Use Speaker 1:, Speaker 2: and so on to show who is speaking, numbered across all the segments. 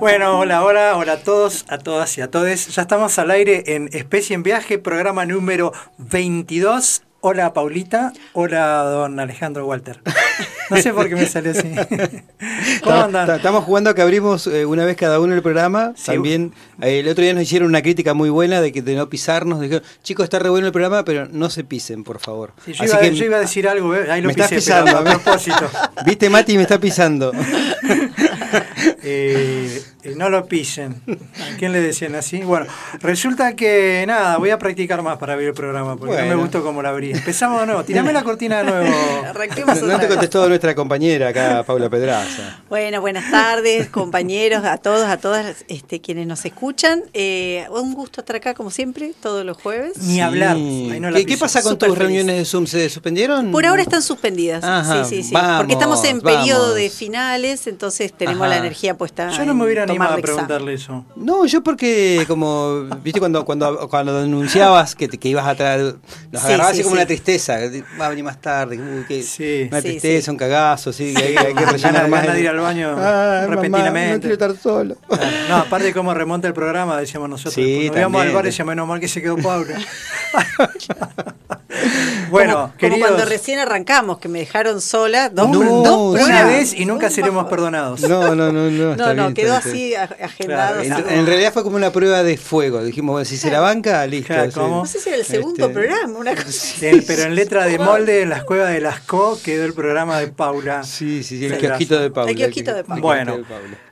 Speaker 1: Bueno, hola, hola, hola a todos, a todas y a todes. Ya estamos al aire en Especie en Viaje, programa número 22. Hola Paulita, hola don Alejandro Walter. No sé por qué me salió así.
Speaker 2: ¿Cómo andan? Estamos jugando a que abrimos eh, una vez cada uno el programa. También eh, el otro día nos hicieron una crítica muy buena de que de no pisarnos. Dijeron, chicos, está re bueno el programa, pero no se pisen, por favor.
Speaker 1: yo, iba, a decir algo, eh, ahí lo me pisé, pisando, a propósito.
Speaker 2: Viste, Mati, me está pisando.
Speaker 1: Eh, no lo pisen. ¿A quién le decían así? Bueno, resulta que nada, voy a practicar más para abrir el programa, porque no me gustó cómo la abrí. Empezamos de nuevo, tirame la cortina de nuevo.
Speaker 2: no, te contestó nuestra compañera acá, Paula Pedraza.
Speaker 3: Bueno, buenas tardes, compañeros, a todos, a todas este, quienes nos escuchan. Eh, un gusto estar acá, como siempre, todos los jueves.
Speaker 1: Ni hablar.
Speaker 2: ¿Qué, pasa con tus reuniones de Zoom? ¿Se suspendieron?
Speaker 3: Por ahora están suspendidas. sí, sí, sí. porque estamos en periodo de finales, entonces tenemos la energía puesta.
Speaker 1: Yo no me hubiera animado a preguntarle eso.
Speaker 2: No, yo porque, como, viste, cuando, cuando, cuando denunciabas que, que ibas a traer, nos agarraba así como una tristeza. Va a venir más tarde. una tristeza, un cagazo, sí, que hay, que rellenar más.
Speaker 1: de ir al baño ah, repentinamente. no quiero estar solo. No, aparte de cómo remonta el programa, decíamos nosotros. Sí, cuando íbamos al bar decíamos, menos mal que se quedó Pablo.
Speaker 3: bueno, como, cuando recién arrancamos, que me dejaron sola dos,
Speaker 1: Una vez y nunca seremos perdonados.
Speaker 2: No, no, no, no.
Speaker 3: no, no, quedó así agendado.
Speaker 2: en, realidad fue como una prueba de fuego. Dijimos, bueno, si se la banca, listo.
Speaker 3: No sé si era el segundo este, programa, una cosa.
Speaker 1: pero en letra de molde, en las cuevas de Lascaux quedó el programa de Paula.
Speaker 2: Sí, sí, sí el kiosquito de Paula.
Speaker 3: El kiosquito de Paula.
Speaker 1: Bueno,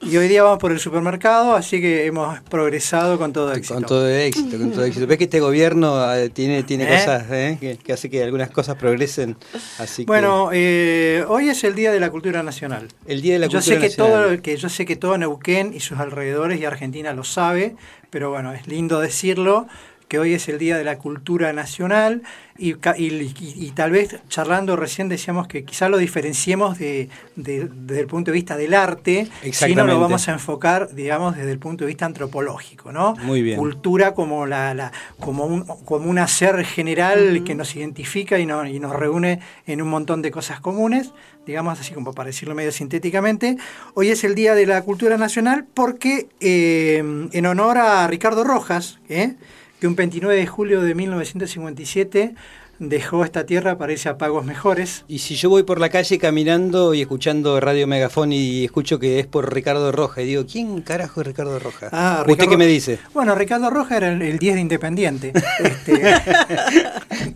Speaker 1: y hoy día vamos por el supermercado, así que hemos progresado con todo éxito.
Speaker 2: Con todo éxito, con todo éxito. Ves que este gobierno eh, tiene, tiene ¿Eh? cosas ¿eh? que, que, hace que algunas cosas progresen. Así
Speaker 1: bueno, hoy es el Día de la Cultura Nacional.
Speaker 2: El Día de la
Speaker 1: yo
Speaker 2: Cultura
Speaker 1: sé que Todo, que yo sé que todo Neuquén y sus alrededores y Argentina lo sabe, pero bueno, es lindo decirlo que hoy es el Día de la Cultura Nacional y, y, tal vez charlando recién decíamos que quizá lo diferenciemos de, desde el punto de vista del arte, si no lo vamos a enfocar, digamos, desde el punto de vista antropológico, ¿no?
Speaker 2: Muy bien.
Speaker 1: Cultura como, la, la como, un, como un hacer general que nos identifica y, no, y nos reúne en un montón de cosas comunes, digamos así como para decirlo medio sintéticamente. Hoy es el Día de la Cultura Nacional porque eh, en honor a Ricardo Rojas, ¿eh? Que un 29 de julio de 1957 dejó esta tierra para irse a pagos mejores.
Speaker 2: Y si yo voy por la calle caminando y escuchando Radio Megafón y escucho que es por Ricardo Roja, y digo, ¿quién carajo es Ricardo Roja? Ah, ¿Usted qué me dice?
Speaker 1: Bueno, Ricardo Roja era el, 10 de Independiente. este...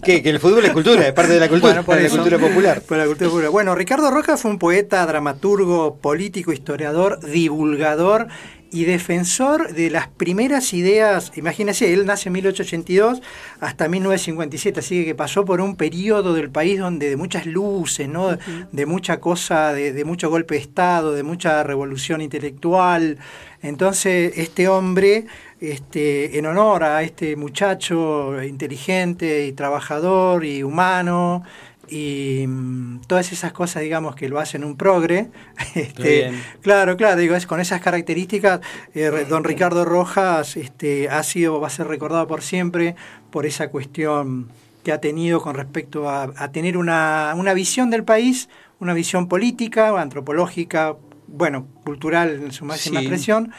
Speaker 2: ¿Qué? Que el fútbol es cultura, es parte de la cultura,
Speaker 1: por
Speaker 2: la cultura popular.
Speaker 1: Por la cultura popular. Bueno, Ricardo Roja fue un poeta, dramaturgo, político, historiador, divulgador y defensor de las primeras ideas, imagínense, él nace en 1882 hasta 1957, así que pasó por un periodo del país donde de muchas luces, ¿no? de mucha cosa, de, mucho golpe de Estado, de mucha revolución intelectual. Entonces, este hombre, este, en honor a este muchacho inteligente y trabajador y humano, y mm, todas esas cosas, digamos, que lo hacen un progre. Este, claro, claro, digo, es con esas características, eh, don Ricardo Rojas este, ha sido, va a ser recordado por siempre por esa cuestión que ha tenido con respecto a, tener una, una, visión del país, una visión política, antropológica, bueno, cultural en su máxima expresión,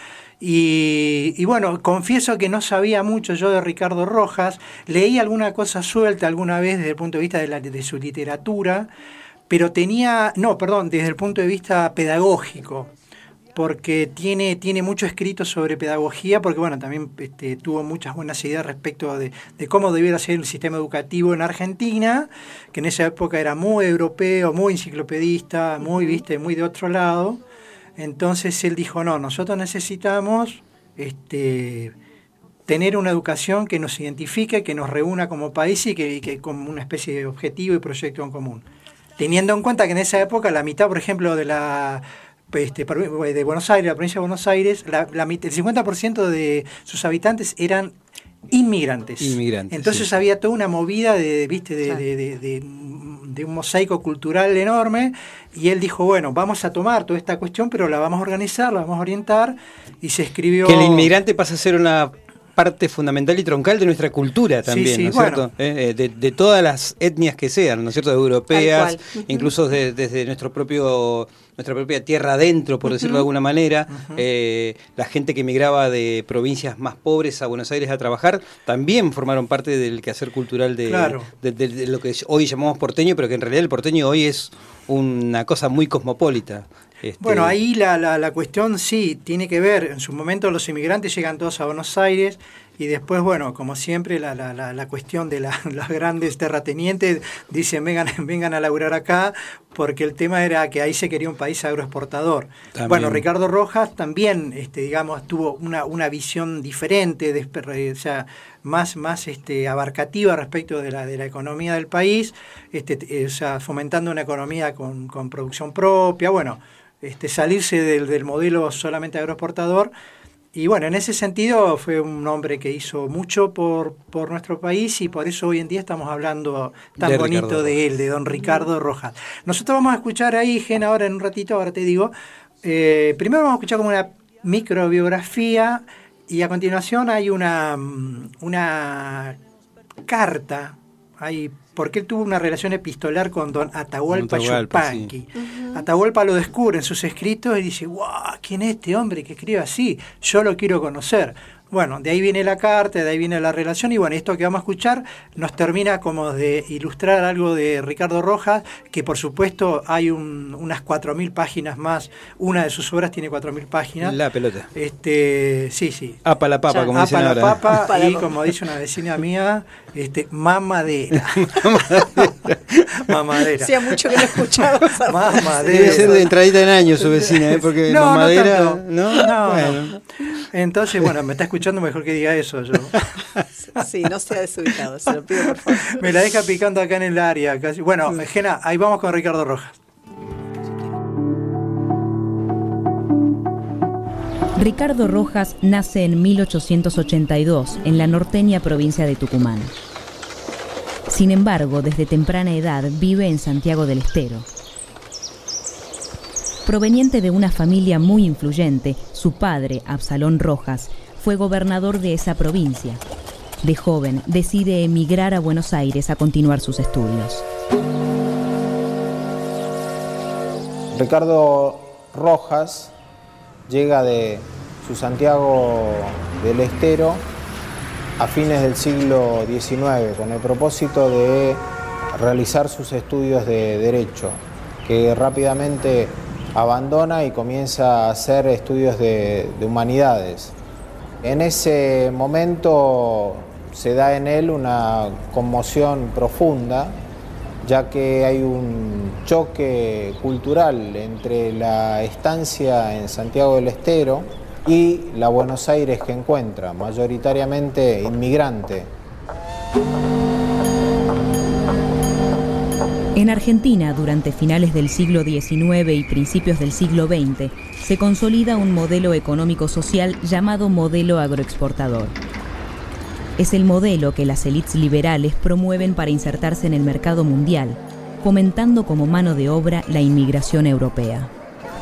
Speaker 1: y, bueno, confieso que no sabía mucho yo de Ricardo Rojas, leí alguna cosa suelta alguna vez desde el punto de vista de, la, de su literatura, pero tenía, no, perdón, desde el punto de vista pedagógico, porque tiene, tiene mucho escrito sobre pedagogía, porque bueno, también este, tuvo muchas buenas ideas respecto de, de, cómo debiera ser el sistema educativo en Argentina, que en esa época era muy europeo, muy enciclopedista, muy, viste, muy de otro lado. Entonces él dijo, no, nosotros necesitamos este, tener una educación que nos identifique, que nos reúna como país y que, como una especie de objetivo y proyecto en común. Teniendo en cuenta que en esa época la mitad, por ejemplo, de la este, de Buenos Aires, la provincia de Buenos Aires, la, el 50% de sus habitantes eran inmigrantes. Entonces había toda una movida de, ¿viste? de, de un mosaico cultural enorme, y él dijo, bueno, vamos a tomar toda esta cuestión, pero la vamos a organizar, la vamos a orientar, y se escribió...
Speaker 2: Que el inmigrante pasa a ser una parte fundamental y troncal de nuestra cultura también, ¿no es cierto? Eh, eh, de, todas las etnias que sean, ¿no es cierto? Europeas, incluso desde nuestro propio nuestra propia tierra adentro, por decirlo de alguna manera. Eh, la gente que emigraba de provincias más pobres a Buenos Aires a trabajar también formaron parte del quehacer cultural de, lo que hoy llamamos porteño, pero que en realidad el porteño hoy es una cosa muy cosmopolita.
Speaker 1: Este, bueno, ahí la, la, la, cuestión sí tiene que ver, en su momento los inmigrantes llegan todos a Buenos Aires y después, bueno, como siempre, la, la, la cuestión de los grandes terratenientes dicen vengan, vengan a laburar acá, porque el tema era que ahí se quería un país agroexportador. Bueno, Ricardo Rojas también, este, digamos, tuvo una, una visión diferente, de, o sea, más, más este, abarcativa respecto de la, de la economía del país, este, eh, o sea, fomentando una economía con, con producción propia, bueno este, salirse del, del modelo solamente agroexportador. Y bueno, en ese sentido fue un hombre que hizo mucho por, por nuestro país y por eso hoy en día estamos hablando tan bonito de él, de don Ricardo Rojas. Nosotros vamos a escuchar ahí, Gen, ahora en un ratito, ahora te digo. Eh, primero vamos a escuchar como una microbiografía y a continuación hay una, una carta, hay porque él tuvo una relación epistolar con don Atahualpa, Yupanqui. Atahualpa lo descubre en sus escritos y dice, ¡guau! ¿Quién es este hombre que escribe así? Yo lo quiero conocer. Bueno, de ahí viene la carta, de ahí viene la relación y bueno, esto que vamos a escuchar nos termina como de ilustrar algo de Ricardo Rojas, que por supuesto hay un, unas 4.000 páginas más, una de sus obras tiene 4.000 páginas.
Speaker 2: La pelota.
Speaker 1: Este, sí, sí.
Speaker 2: Apa la papa, como dicen
Speaker 1: la papa y como dice una vecina mía, este, mamadera. mamadera.
Speaker 3: Hacía mucho que no escuchaba.
Speaker 2: mamadera. Debe ser de entradita en años su vecina, ¿eh? porque no, mamadera, no,
Speaker 1: no, no, bueno. Entonces, bueno, me está escuchando mejor que diga eso yo.
Speaker 3: Sí, no sea desubicado, se lo pido por favor.
Speaker 1: Me la deja picando acá en el área. Casi. Bueno, Gena, ahí vamos con Ricardo Rojas.
Speaker 4: Ricardo Rojas nace en 1882 en la norteña provincia de Tucumán. Sin embargo, desde temprana edad vive en Santiago del Estero. Proveniente de una familia muy influyente, su padre, Absalón Rojas, fue gobernador de esa provincia. De joven, decide emigrar a Buenos Aires a continuar sus estudios.
Speaker 5: Ricardo Rojas llega de su Santiago del Estero a fines del siglo XIX con el propósito de realizar sus estudios de Derecho, que rápidamente abandona y comienza a hacer estudios de, humanidades. En ese momento se da en él una conmoción profunda, ya que hay un choque cultural entre la estancia en Santiago del Estero y la Buenos Aires que encuentra, mayoritariamente inmigrante.
Speaker 4: Argentina, durante finales del siglo XIX y principios del siglo XX, se consolida un modelo económico-social llamado modelo agroexportador. Es el modelo que las élites liberales promueven para insertarse en el mercado mundial, fomentando como mano de obra la inmigración europea.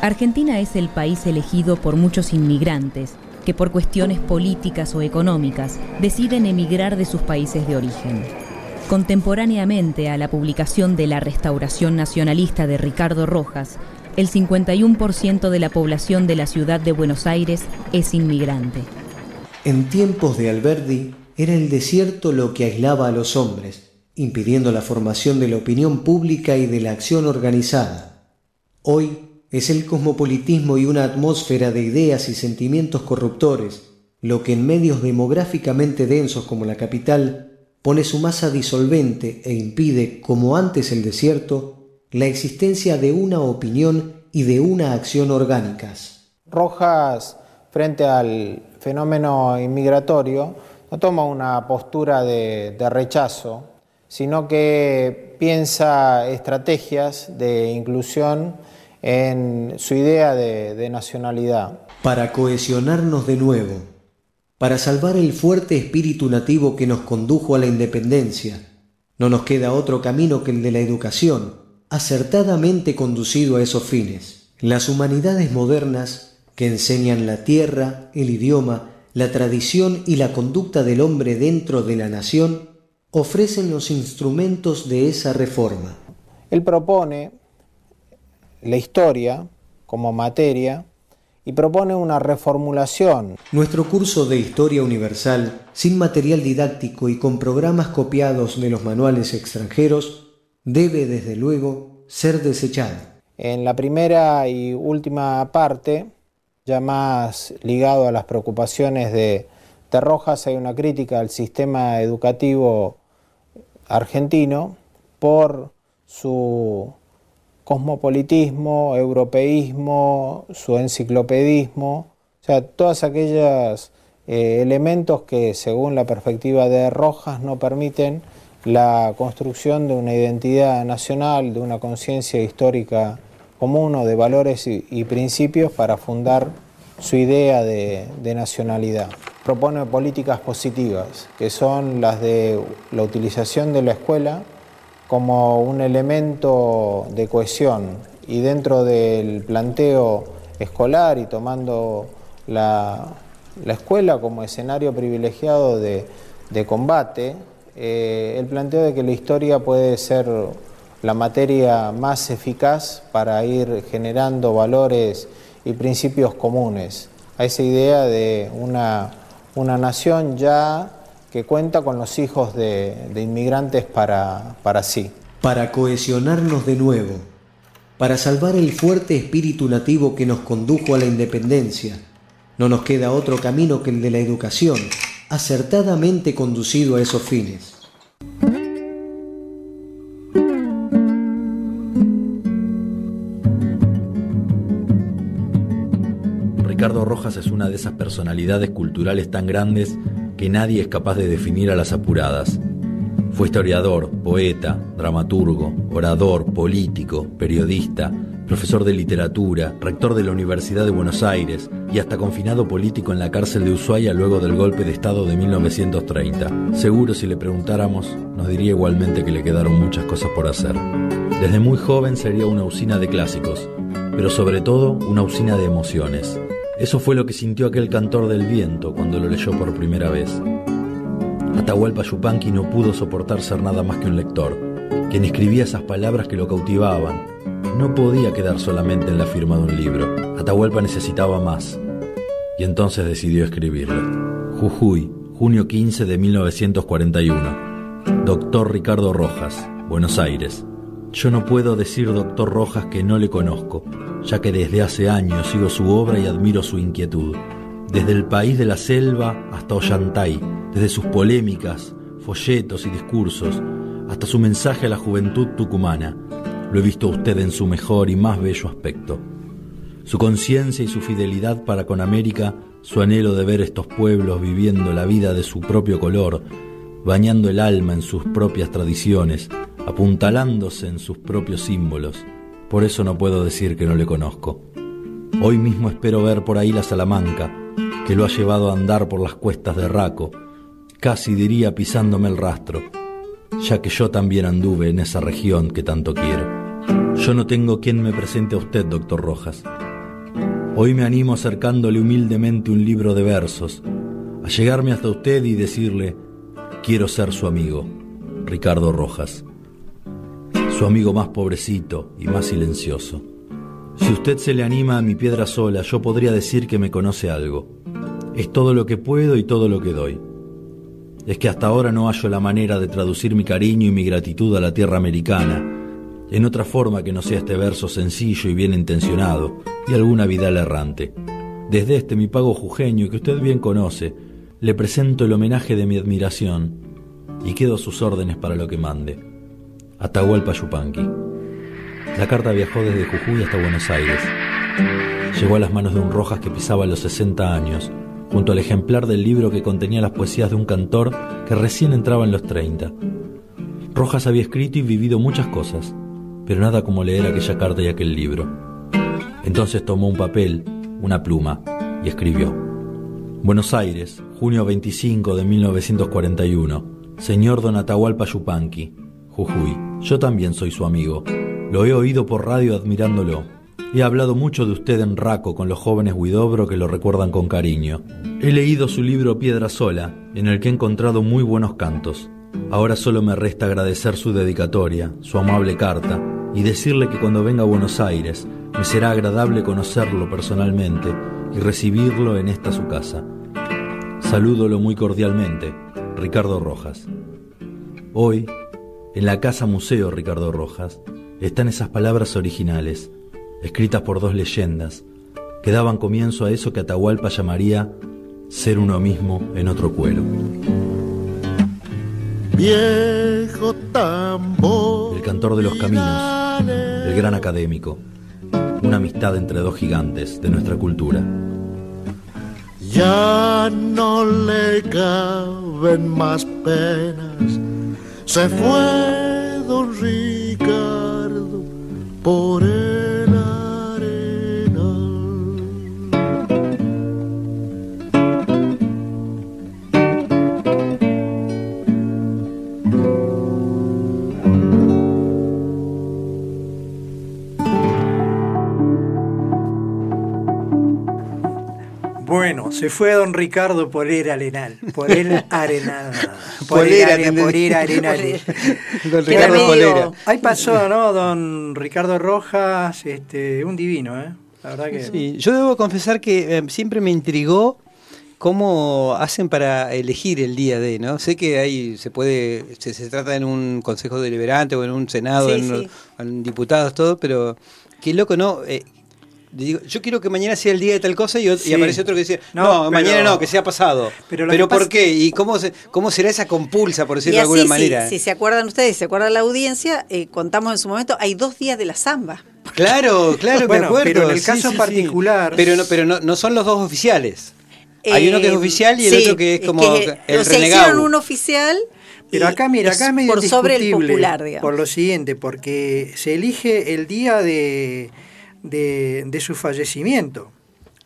Speaker 4: Argentina es el país elegido por muchos inmigrantes que por cuestiones políticas o económicas deciden emigrar de sus países de origen. Contemporáneamente a la publicación de La Restauración Nacionalista de Ricardo Rojas, el 51% de la población de la ciudad de Buenos Aires es inmigrante.
Speaker 6: En tiempos de Alberdi era el desierto lo que aislaba a los hombres, impidiendo la formación de la opinión pública y de la acción organizada. Hoy es el cosmopolitismo y una atmósfera de ideas y sentimientos corruptores, lo que en medios demográficamente densos como la capital pone su masa disolvente e impide, como antes el desierto, la existencia de una opinión y de una acción orgánicas.
Speaker 5: Rojas, frente al fenómeno inmigratorio, no toma una postura de, rechazo, sino que piensa estrategias de inclusión en su idea de nacionalidad.
Speaker 6: Para cohesionarnos de nuevo, para salvar el fuerte espíritu nativo que nos condujo a la independencia. No nos queda otro camino que el de la educación, acertadamente conducido a esos fines. Las humanidades modernas, que enseñan la tierra, el idioma, la tradición y la conducta del hombre dentro de la nación ofrecen los instrumentos de esa reforma.
Speaker 5: Él propone la historia como materia y propone una reformulación.
Speaker 6: Nuestro curso de Historia Universal, sin material didáctico y con programas copiados de los manuales extranjeros, debe desde luego ser desechado.
Speaker 5: En la primera y última parte, ya más ligado a las preocupaciones de, de Rojas, hay una crítica al sistema educativo argentino por su cosmopolitismo, europeísmo, su enciclopedismo, o sea, todos aquellos eh, elementos que según la perspectiva de Rojas no permiten la construcción de una identidad nacional, de una conciencia histórica común o de valores y, principios para fundar su idea de, de nacionalidad. Propone políticas positivas, que son las de la utilización de la escuela como un elemento de cohesión y dentro del planteo escolar y tomando la, escuela como escenario privilegiado de, combate, eh, el planteo de que la historia puede ser la materia más eficaz para ir generando valores y principios comunes. A esa idea de una, una nación ya que cuenta con los hijos de, inmigrantes para, para sí.
Speaker 6: Para cohesionarnos de nuevo, para salvar el fuerte espíritu nativo que nos condujo a la independencia, no nos queda otro camino que el de la educación, acertadamente conducido a esos fines.
Speaker 7: Ricardo Rojas es una de esas personalidades culturales tan grandes que nadie es capaz de definir a las apuradas. Fue historiador, poeta, dramaturgo, orador, político, periodista, profesor de literatura, rector de la Universidad de Buenos Aires y hasta confinado político en la cárcel de Ushuaia luego del golpe de Estado de 1930. Seguro si le preguntáramos, nos diría igualmente que le quedaron muchas cosas por hacer. Desde muy joven sería una usina de clásicos, pero sobre todo una usina de emociones. Eso fue lo que sintió aquel cantor del viento cuando lo leyó por primera vez. Atahualpa Yupanqui no pudo soportar ser nada más que un lector, quien escribía esas palabras que lo cautivaban. No podía quedar solamente en la firma de un libro. Atahualpa necesitaba más. Y entonces decidió escribirlo. Jujuy, junio 15 de 1941. Doctor Ricardo Rojas, Buenos Aires. Yo no puedo decir, doctor Rojas, que no le conozco ya que desde hace años sigo su obra y admiro su inquietud. Desde el país de la selva hasta Ollantay, desde sus polémicas, folletos y discursos, hasta su mensaje a la juventud tucumana, lo he visto a usted en su mejor y más bello aspecto. Su conciencia y su fidelidad para con América, su anhelo de ver estos pueblos viviendo la vida de su propio color, bañando el alma en sus propias tradiciones, apuntalándose en sus propios símbolos, por eso no puedo decir que no le conozco. Hoy mismo espero ver por ahí la Salamanca, que lo ha llevado a andar por las cuestas de Raco, casi diría pisándome el rastro, ya que yo también anduve en esa región que tanto quiero. Yo no tengo quien me presente a usted, doctor Rojas. Hoy me animo acercándole humildemente un libro de versos, a llegarme hasta usted y decirle, quiero ser su amigo, Ricardo Rojas su amigo más pobrecito y más silencioso. Si usted se le anima a mi piedra sola, yo podría decir que me conoce algo. Es todo lo que puedo y todo lo que doy. Es que hasta ahora no hallo la manera de traducir mi cariño y mi gratitud a la tierra americana en otra forma que no sea este verso sencillo y bien intencionado y alguna vidal errante. Desde este mi pago jujeño que usted bien conoce, le presento el homenaje de mi admiración y quedo a sus órdenes para lo que mande. Atahualpa Yupanqui. La carta viajó desde Jujuy hasta Buenos Aires. Llegó a las manos de un Rojas que pisaba los 60 años, junto al ejemplar del libro que contenía las poesías de un cantor que recién entraba en los 30. Rojas había escrito y vivido muchas cosas, pero nada como leer aquella carta y aquel libro. Entonces tomó un papel, una pluma, y escribió. Buenos Aires, junio 25 de 1941. Señor Don Atahualpa Yupanqui, Jujuy. Yo también soy su amigo. Lo he oído por radio admirándolo. He hablado mucho de usted en Raco con los jóvenes Huidobro que lo recuerdan con cariño. He leído su libro Piedra Sola, en el que he encontrado muy buenos cantos. Ahora solo me resta agradecer su dedicatoria, su amable carta, y decirle que cuando venga a Buenos Aires me será agradable conocerlo personalmente y recibirlo en esta su casa. Salúdolo muy cordialmente, Ricardo Rojas. Hoy, en la Casa Museo Ricardo Rojas, están esas palabras originales escritas por dos leyendas, que daban comienzo a eso que Atahualpa llamaría ser uno mismo en otro cuero.
Speaker 8: Viejo tambor.
Speaker 7: El cantor de los caminos, el gran académico, una amistad entre dos gigantes de nuestra cultura.
Speaker 8: Ya no le caben más penas, se fue don Ricardo por él.
Speaker 1: Bueno, se fue don Ricardo por el arenal, por el arenal, el por ir arenal. don Ricardo Polera. Ahí pasó, ¿no? Don Ricardo Rojas, este, un divino, ¿eh?
Speaker 2: La verdad que... Sí, yo debo confesar que eh, siempre me intrigó cómo hacen para elegir el día de, ¿no? Sé que ahí se puede, se, trata en un consejo deliberante o en un senado, en, diputados, todo, pero qué loco, ¿no? Eh, yo quiero que mañana sea el día de tal cosa y, aparece otro que dice, no, mañana no, que sea pasado. Pero, ¿por qué? ¿Y cómo, cómo será esa compulsa, por decirlo de alguna manera?
Speaker 3: Si, se acuerdan ustedes, se acuerda la audiencia, eh, contamos en su momento, hay dos días de la samba.
Speaker 2: Claro, claro, me acuerdo.
Speaker 1: Pero en el caso particular.
Speaker 2: Pero, no, pero no, son los dos oficiales. hay uno que es eh, oficial y el otro que es como el renegado.
Speaker 3: hicieron un oficial.
Speaker 1: Pero acá, mira, acá es medio por sobre el popular, digamos. Por lo siguiente, porque se elige el día de de, su fallecimiento.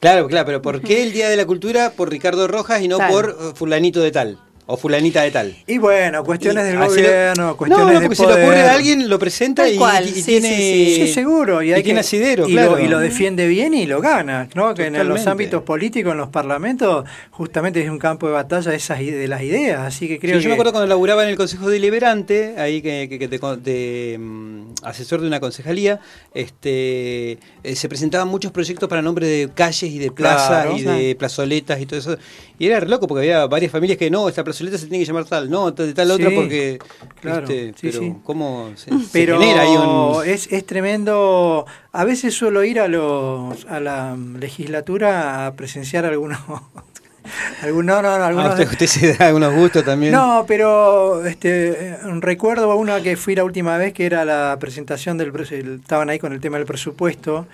Speaker 2: Claro, claro, pero ¿por qué el Día de la Cultura por Ricardo Rojas y no por eh, fulanito de tal? O fulanita de tal.
Speaker 1: Y bueno, cuestiones del gobierno, cuestiones no, no, porque
Speaker 2: si le ocurre a alguien, lo presenta y, tiene.
Speaker 1: Sí, seguro. Y, hay
Speaker 2: tiene asidero,
Speaker 1: y
Speaker 2: claro.
Speaker 1: Lo, y lo defiende bien y lo gana. ¿no? Que en los ámbitos políticos, en los parlamentos, justamente es un campo de batalla de, esas, de las ideas. Así que creo
Speaker 2: Yo me acuerdo cuando laburaba en el Consejo Deliberante, ahí que, que, de, mm, asesor de una concejalía, este eh, se presentaban muchos proyectos para nombre de calles y de plazas y de plazoletas y todo eso. Y era re loco porque había varias familias que no, esta plazoleta se tiene que llamar tal, no, de tal otra porque.
Speaker 1: Claro,
Speaker 2: este, pero ¿cómo se,
Speaker 1: pero genera ahí un... es, es tremendo. A veces suelo ir a, los, a la legislatura a presenciar algunos. algunos, no, no, algunos,
Speaker 2: ah, usted, se da algunos gustos también.
Speaker 1: No, pero este, recuerdo a una que fui la última vez que era la presentación del. Estaban ahí con el tema del presupuesto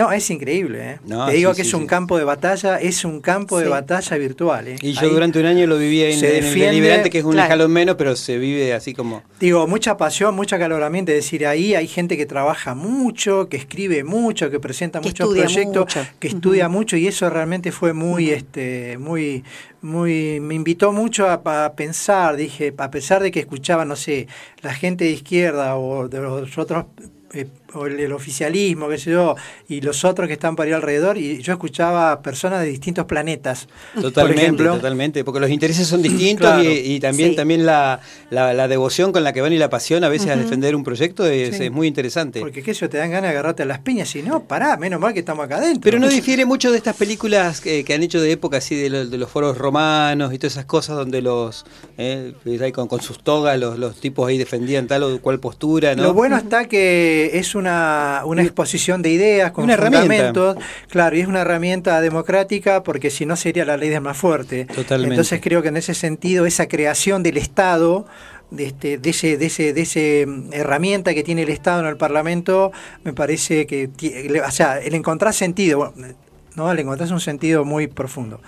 Speaker 1: no, es increíble. ¿eh? Te digo que es un campo de batalla, es un campo de batalla virtual. ¿eh?
Speaker 2: Y yo durante un año lo vivía en, en el Deliberante, que es un escalón menos, pero se vive así como...
Speaker 1: Digo, mucha pasión, mucha caloramiento. Es decir, ahí hay gente que trabaja mucho, que escribe mucho, que presenta muchos proyectos, que estudia mucho y eso realmente fue muy, este, muy, muy, me invitó mucho a, a, pensar, dije, a pesar de que escuchaba, no sé, la gente de izquierda o de los otros eh, o el, oficialismo, qué sé yo, y los otros que están por ahí alrededor, y yo escuchaba personas de distintos planetas.
Speaker 2: Totalmente, totalmente, porque los intereses son distintos y, también, también la, la, devoción con la que van y la pasión a veces a defender un proyecto es, muy interesante.
Speaker 1: Porque qué eso te dan ganas de agarrarte a las piñas, y no, pará, menos mal que estamos acá adentro.
Speaker 2: Pero no difiere mucho de estas películas que, han hecho de época, así de, de, los foros romanos y todas esas cosas donde los, eh, con, con, sus togas, los, los tipos ahí defendían tal o cual postura. ¿no?
Speaker 1: Lo bueno está que es un una, una exposición de ideas con fundamentos. Claro, y es una herramienta democrática porque si no sería la ley de más fuerte.
Speaker 2: Totalmente.
Speaker 1: Entonces creo que en ese sentido esa creación del Estado de, este, de, ese, de, ese, de ese mm, herramienta que tiene el Estado en el Parlamento, me parece que, o sea, el encontrar sentido, ¿no? le encontrás un sentido muy profundo.